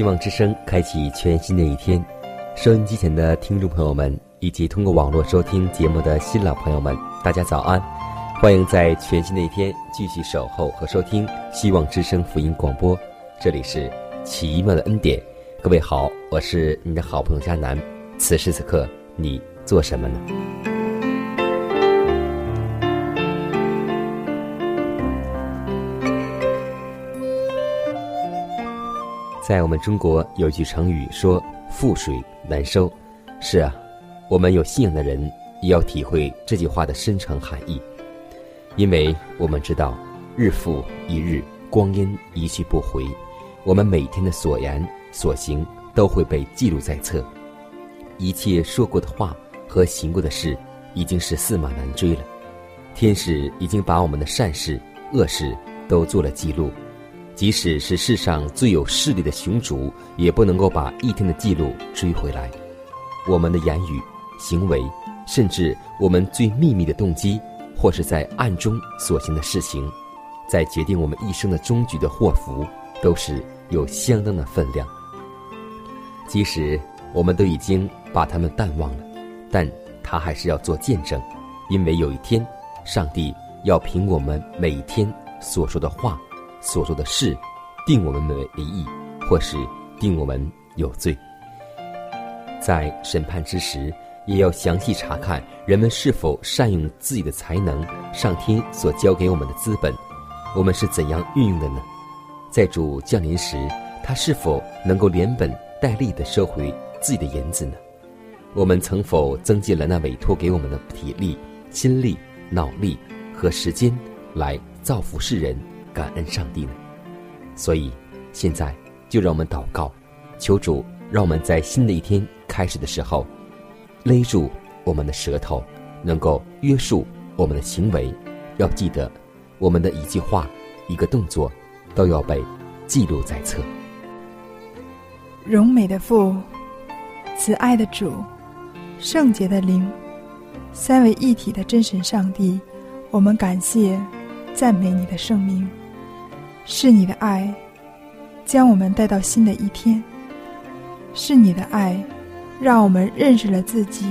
希望之声开启全新的一天，收音机前的听众朋友们，以及通过网络收听节目的新老朋友们，大家早安！欢迎在全新的一天继续守候和收听希望之声福音广播，这里是奇妙的恩典。各位好，我是你的好朋友佳楠。此时此刻，你做什么呢？在我们中国有句成语说“覆水难收”，是啊，我们有信仰的人也要体会这句话的深层含义，因为我们知道，日复一日，光阴一去不回，我们每天的所言所行都会被记录在册，一切说过的话和行过的事，已经是驷马难追了，天使已经把我们的善事、恶事都做了记录。即使是世上最有势力的雄主，也不能够把一天的记录追回来。我们的言语、行为，甚至我们最秘密的动机，或是在暗中所行的事情，在决定我们一生的终局的祸福，都是有相当的分量。即使我们都已经把他们淡忘了，但他还是要做见证，因为有一天，上帝要凭我们每天所说的话。所做的事，定我们为义，或是定我们有罪。在审判之时，也要详细查看人们是否善用自己的才能，上天所交给我们的资本，我们是怎样运用的呢？在主降临时，他是否能够连本带利的收回自己的银子呢？我们曾否增进了那委托给我们的体力、心力、脑力和时间，来造福世人？感恩上帝呢，所以现在就让我们祷告，求主让我们在新的一天开始的时候，勒住我们的舌头，能够约束我们的行为。要记得，我们的一句话、一个动作，都要被记录在册。荣美的父，慈爱的主，圣洁的灵，三位一体的真神上帝，我们感谢、赞美你的圣名。是你的爱，将我们带到新的一天。是你的爱，让我们认识了自己，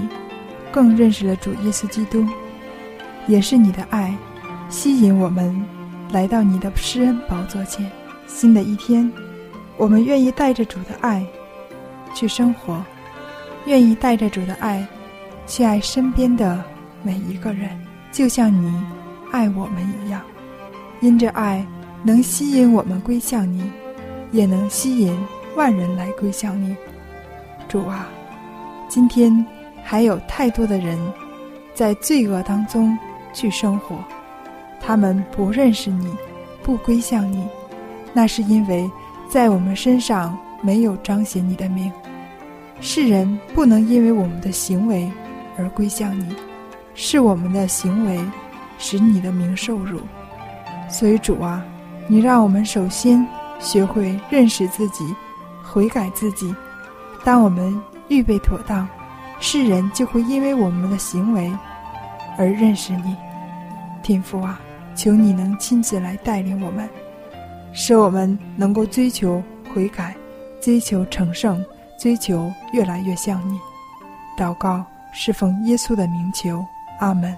更认识了主耶稣基督。也是你的爱，吸引我们来到你的施恩宝座前。新的一天，我们愿意带着主的爱去生活，愿意带着主的爱去爱身边的每一个人，就像你爱我们一样。因着爱。能吸引我们归向你，也能吸引万人来归向你。主啊，今天还有太多的人在罪恶当中去生活，他们不认识你，不归向你，那是因为在我们身上没有彰显你的名。世人不能因为我们的行为而归向你，是我们的行为使你的名受辱。所以主啊。你让我们首先学会认识自己，悔改自己。当我们预备妥当，世人就会因为我们的行为而认识你。天父啊，求你能亲自来带领我们，使我们能够追求悔改，追求成圣，追求越来越像你。祷告侍奉耶稣的名求，阿门。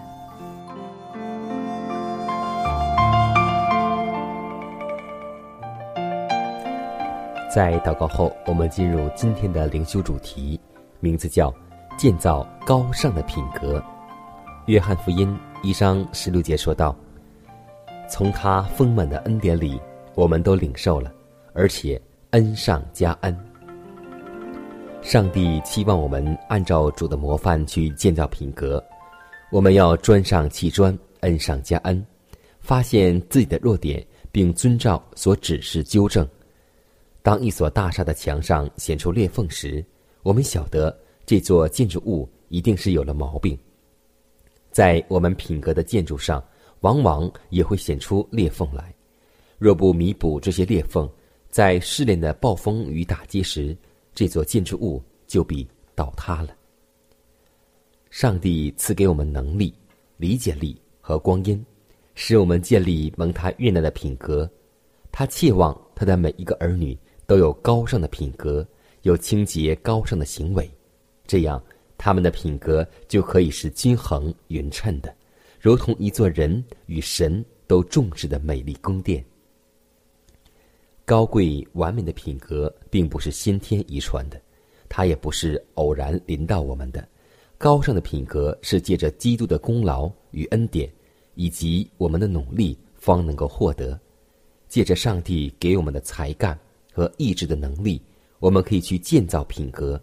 在祷告后，我们进入今天的灵修主题，名字叫“建造高尚的品格”。约翰福音一章十六节说道：“从他丰满的恩典里，我们都领受了，而且恩上加恩。”上帝期望我们按照主的模范去建造品格，我们要砖上砌砖，恩上加恩，发现自己的弱点，并遵照所指示纠正。当一所大厦的墙上显出裂缝时，我们晓得这座建筑物一定是有了毛病。在我们品格的建筑上，往往也会显出裂缝来。若不弥补这些裂缝，在试炼的暴风雨打击时，这座建筑物就必倒塌了。上帝赐给我们能力、理解力和光阴，使我们建立蒙他悦纳的品格。他切望他的每一个儿女。都有高尚的品格，有清洁高尚的行为，这样他们的品格就可以是均衡匀称的，如同一座人与神都重视的美丽宫殿。高贵完美的品格并不是先天遗传的，它也不是偶然临到我们的。高尚的品格是借着基督的功劳与恩典，以及我们的努力方能够获得，借着上帝给我们的才干。和意志的能力，我们可以去建造品格。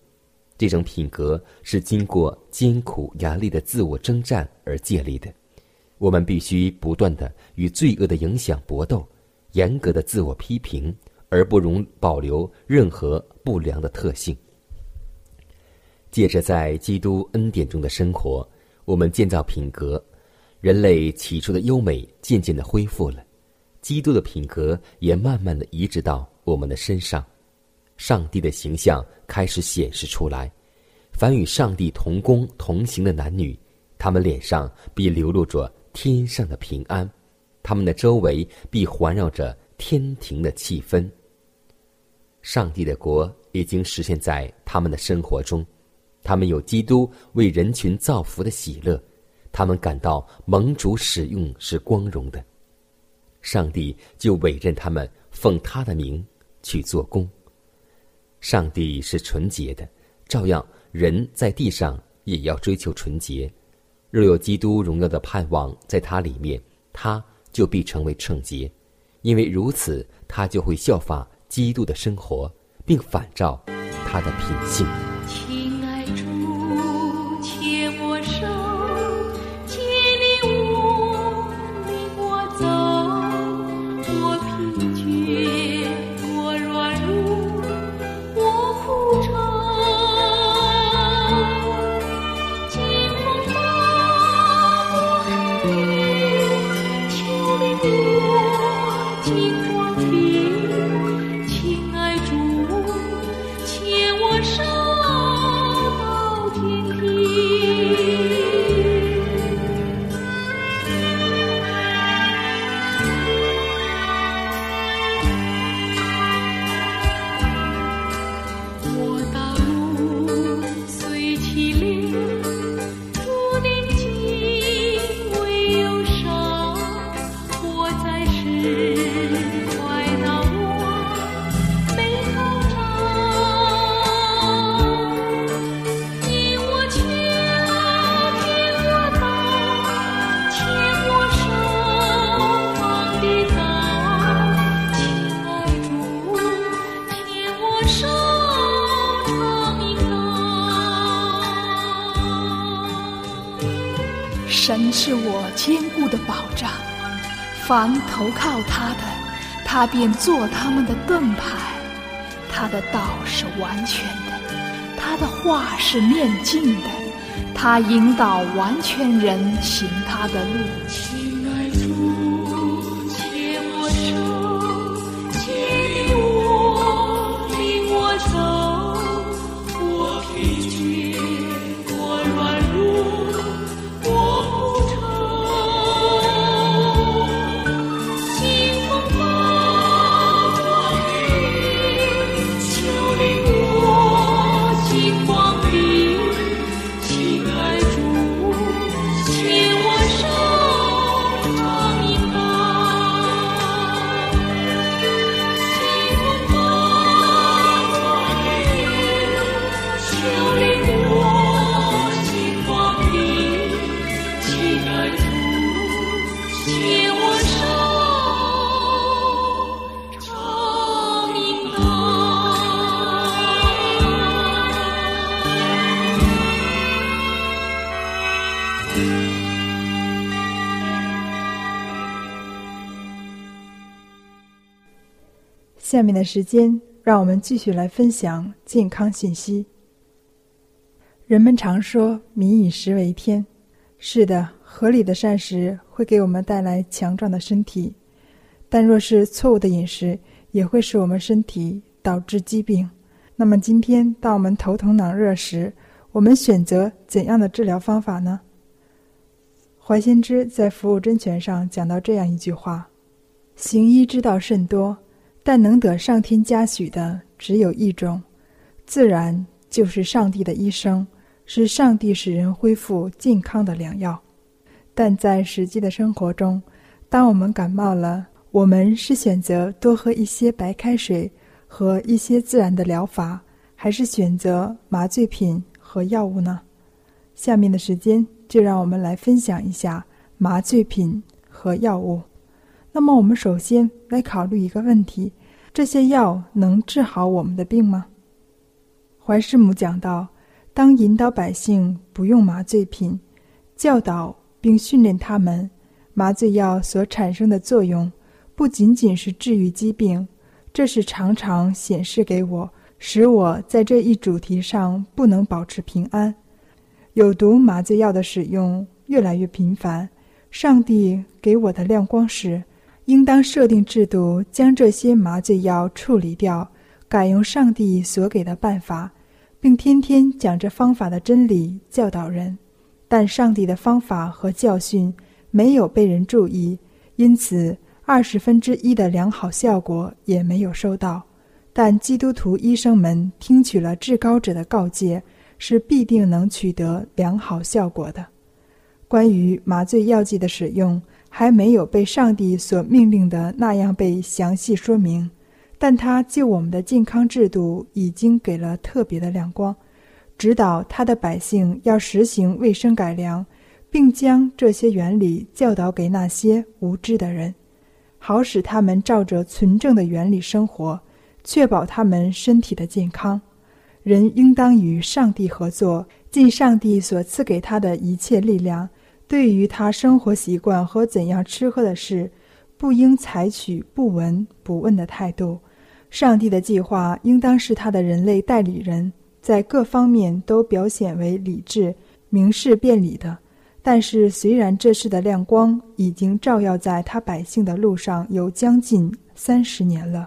这种品格是经过艰苦严厉的自我征战而建立的。我们必须不断的与罪恶的影响搏斗，严格的自我批评，而不容保留任何不良的特性。借着在基督恩典中的生活，我们建造品格，人类起初的优美渐渐的恢复了，基督的品格也慢慢的移植到。我们的身上，上帝的形象开始显示出来。凡与上帝同工同行的男女，他们脸上必流露着天上的平安，他们的周围必环绕着天庭的气氛。上帝的国已经实现在他们的生活中，他们有基督为人群造福的喜乐，他们感到盟主使用是光荣的，上帝就委任他们奉他的名。去做工。上帝是纯洁的，照样人在地上也要追求纯洁。若有基督荣耀的盼望在他里面，他就必成为圣洁，因为如此，他就会效法基督的生活，并反照他的品性。凡投靠他的，他便做他们的盾牌。他的道是完全的，他的话是面镜的，他引导完全人行他的路。下面的时间，让我们继续来分享健康信息。人们常说“民以食为天”，是的，合理的膳食会给我们带来强壮的身体，但若是错误的饮食，也会使我们身体导致疾病。那么，今天当我们头疼脑热时，我们选择怎样的治疗方法呢？怀先知在《服务真诠》上讲到这样一句话：“行医之道甚多，但能得上天嘉许的只有一种，自然就是上帝的医生，是上帝使人恢复健康的良药。但在实际的生活中，当我们感冒了，我们是选择多喝一些白开水和一些自然的疗法，还是选择麻醉品？”和药物呢？下面的时间就让我们来分享一下麻醉品和药物。那么，我们首先来考虑一个问题：这些药能治好我们的病吗？怀师母讲到，当引导百姓不用麻醉品，教导并训练他们，麻醉药所产生的作用不仅仅是治愈疾病，这是常常显示给我。使我在这一主题上不能保持平安。有毒麻醉药的使用越来越频繁。上帝给我的亮光是，应当设定制度，将这些麻醉药处理掉，改用上帝所给的办法，并天天讲这方法的真理教导人。但上帝的方法和教训没有被人注意，因此二十分之一的良好效果也没有收到。但基督徒医生们听取了至高者的告诫，是必定能取得良好效果的。关于麻醉药剂的使用，还没有被上帝所命令的那样被详细说明，但他就我们的健康制度已经给了特别的亮光，指导他的百姓要实行卫生改良，并将这些原理教导给那些无知的人，好使他们照着纯正的原理生活。确保他们身体的健康，人应当与上帝合作，尽上帝所赐给他的一切力量。对于他生活习惯和怎样吃喝的事，不应采取不闻不问的态度。上帝的计划应当是他的人类代理人，在各方面都表现为理智、明示辩理的。但是，虽然这事的亮光已经照耀在他百姓的路上有将近三十年了。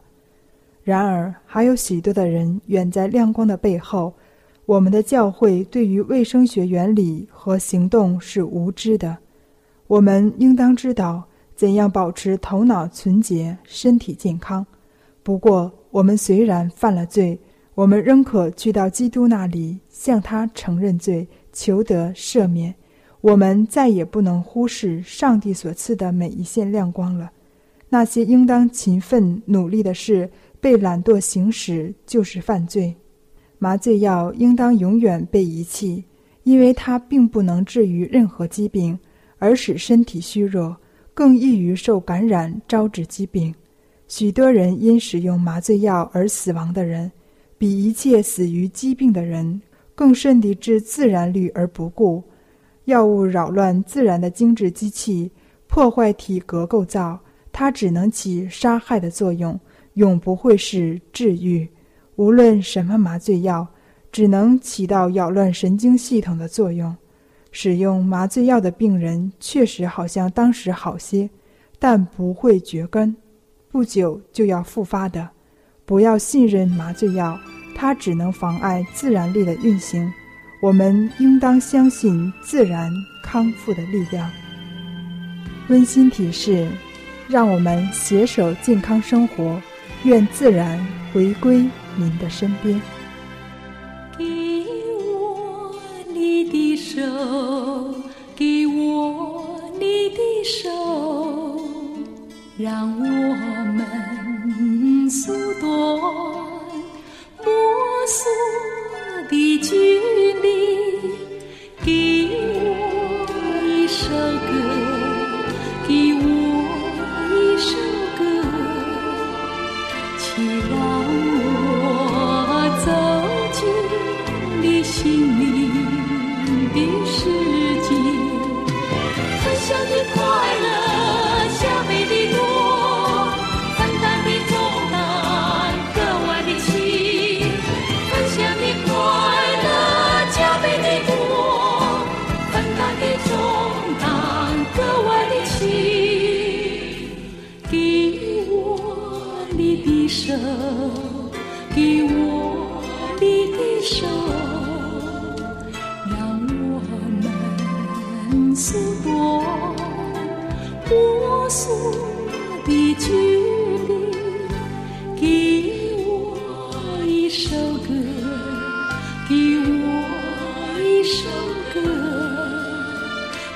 然而，还有许多的人远在亮光的背后。我们的教会对于卫生学原理和行动是无知的。我们应当知道怎样保持头脑纯洁、身体健康。不过，我们虽然犯了罪，我们仍可去到基督那里，向他承认罪，求得赦免。我们再也不能忽视上帝所赐的每一线亮光了。那些应当勤奋努力的事。被懒惰行使就是犯罪。麻醉药应当永远被遗弃，因为它并不能治愈任何疾病，而使身体虚弱，更易于受感染，招致疾病。许多人因使用麻醉药而死亡的人，比一切死于疾病的人更甚地置自然律而不顾。药物扰乱自然的精致机器，破坏体格构造，它只能起杀害的作用。永不会是治愈，无论什么麻醉药，只能起到扰乱神经系统的作用。使用麻醉药的病人确实好像当时好些，但不会绝根，不久就要复发的。不要信任麻醉药，它只能妨碍自然力的运行。我们应当相信自然康复的力量。温馨提示：让我们携手健康生活。愿自然回归您的身边。给我你的手，给我你的手，让我们诉说无数的距离。给我一首歌，给我一首歌，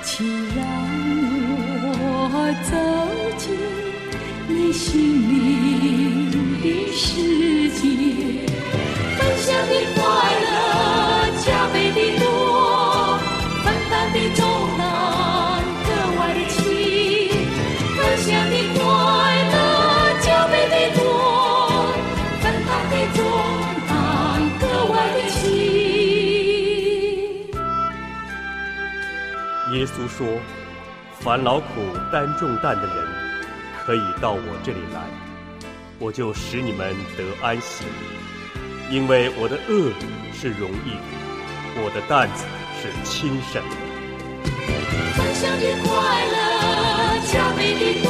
请让我走进你心里说：“烦劳苦担重担的人，可以到我这里来，我就使你们得安息。因为我的恶是容易，我的担子是轻省的。”分享的快乐加倍的多，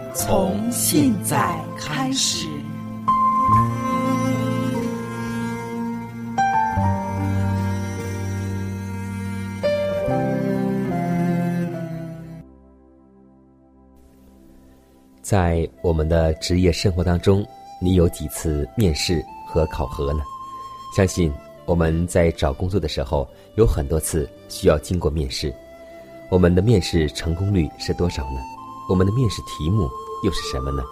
从现在开始。在我们的职业生活当中，你有几次面试和考核呢？相信我们在找工作的时候，有很多次需要经过面试。我们的面试成功率是多少呢？我们的面试题目又是什么呢？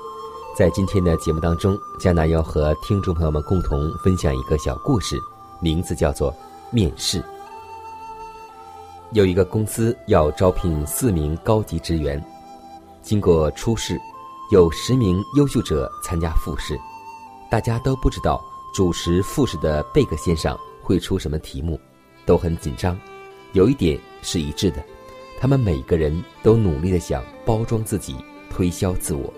在今天的节目当中，江南要和听众朋友们共同分享一个小故事，名字叫做《面试》。有一个公司要招聘四名高级职员，经过初试，有十名优秀者参加复试，大家都不知道主持复试的贝克先生会出什么题目，都很紧张。有一点是一致的，他们每个人都努力的想包装自己，推销自我。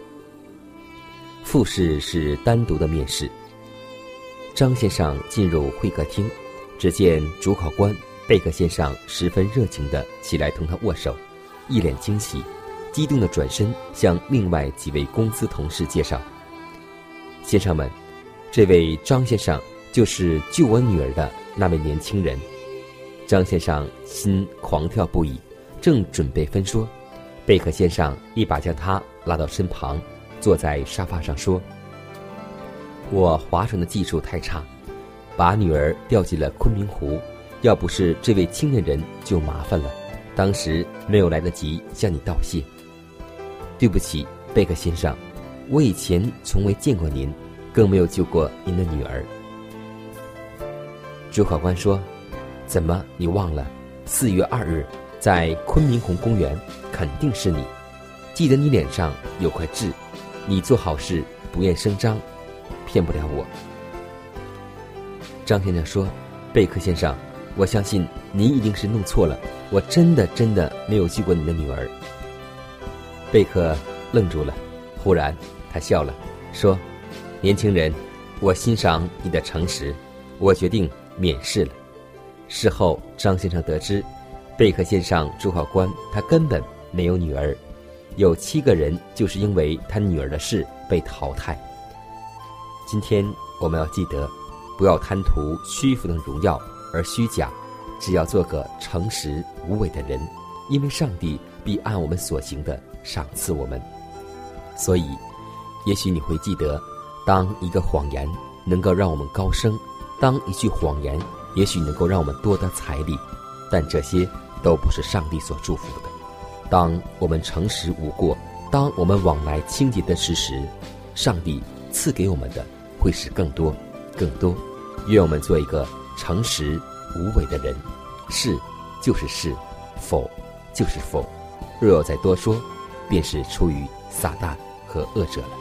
复试是单独的面试。张先生进入会客厅，只见主考官贝克先生十分热情的起来同他握手，一脸惊喜，激动的转身向另外几位公司同事介绍：“先生们，这位张先生就是救我女儿的那位年轻人。”张先生心狂跳不已，正准备分说，贝克先生一把将他拉到身旁。坐在沙发上说：“我划船的技术太差，把女儿掉进了昆明湖。要不是这位青年人，就麻烦了。当时没有来得及向你道谢。对不起，贝克先生，我以前从未见过您，更没有救过您的女儿。”主考官说：“怎么你忘了？四月二日，在昆明红公园，肯定是你。记得你脸上有块痣。”你做好事不愿声张，骗不了我。张先生说：“贝克先生，我相信您一定是弄错了，我真的真的没有救过你的女儿。”贝克愣住了，忽然他笑了，说：“年轻人，我欣赏你的诚实，我决定免试了。”事后，张先生得知，贝克先生主考官他根本没有女儿，有七个人就是因为他女儿的事被淘汰。今天我们要记得，不要贪图虚浮的荣耀而虚假，只要做个诚实无伪的人，因为上帝必按我们所行的。赏赐我们，所以，也许你会记得，当一个谎言能够让我们高升，当一句谎言也许能够让我们多得财力，但这些都不是上帝所祝福的。当我们诚实无过，当我们往来清洁的事实，上帝赐给我们的会是更多、更多。愿我们做一个诚实无伪的人，是就是是，否就是否。若有再多说。便是出于撒旦和恶者了。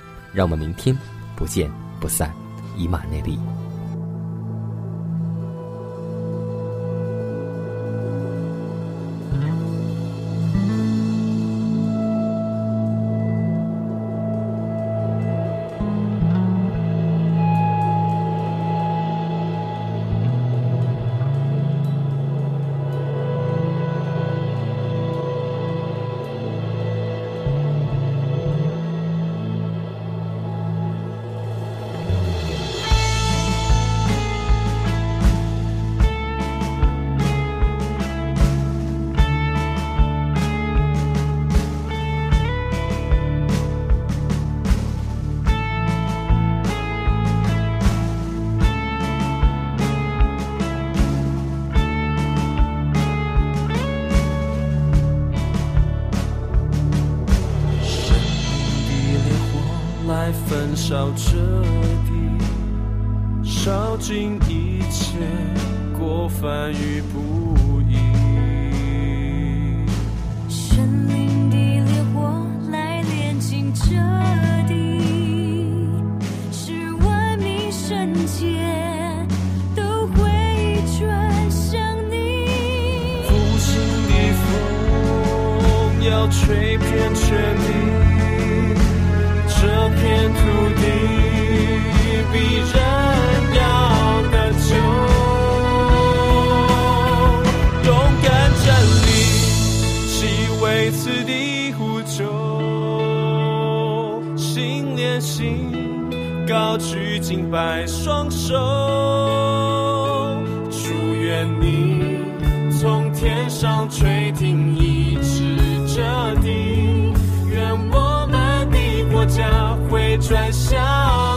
让我们明天不见不散，以马内利。烧彻底，烧尽一切过犯与不义。神灵的烈火来炼尽这地，使万民圣洁都会转向你。复兴的风要吹遍全地。比人要的久，勇敢站立，誓为此地呼救。心连心，高举金白双手，祝愿你从天上垂听一直折地，愿我们的国家会转向。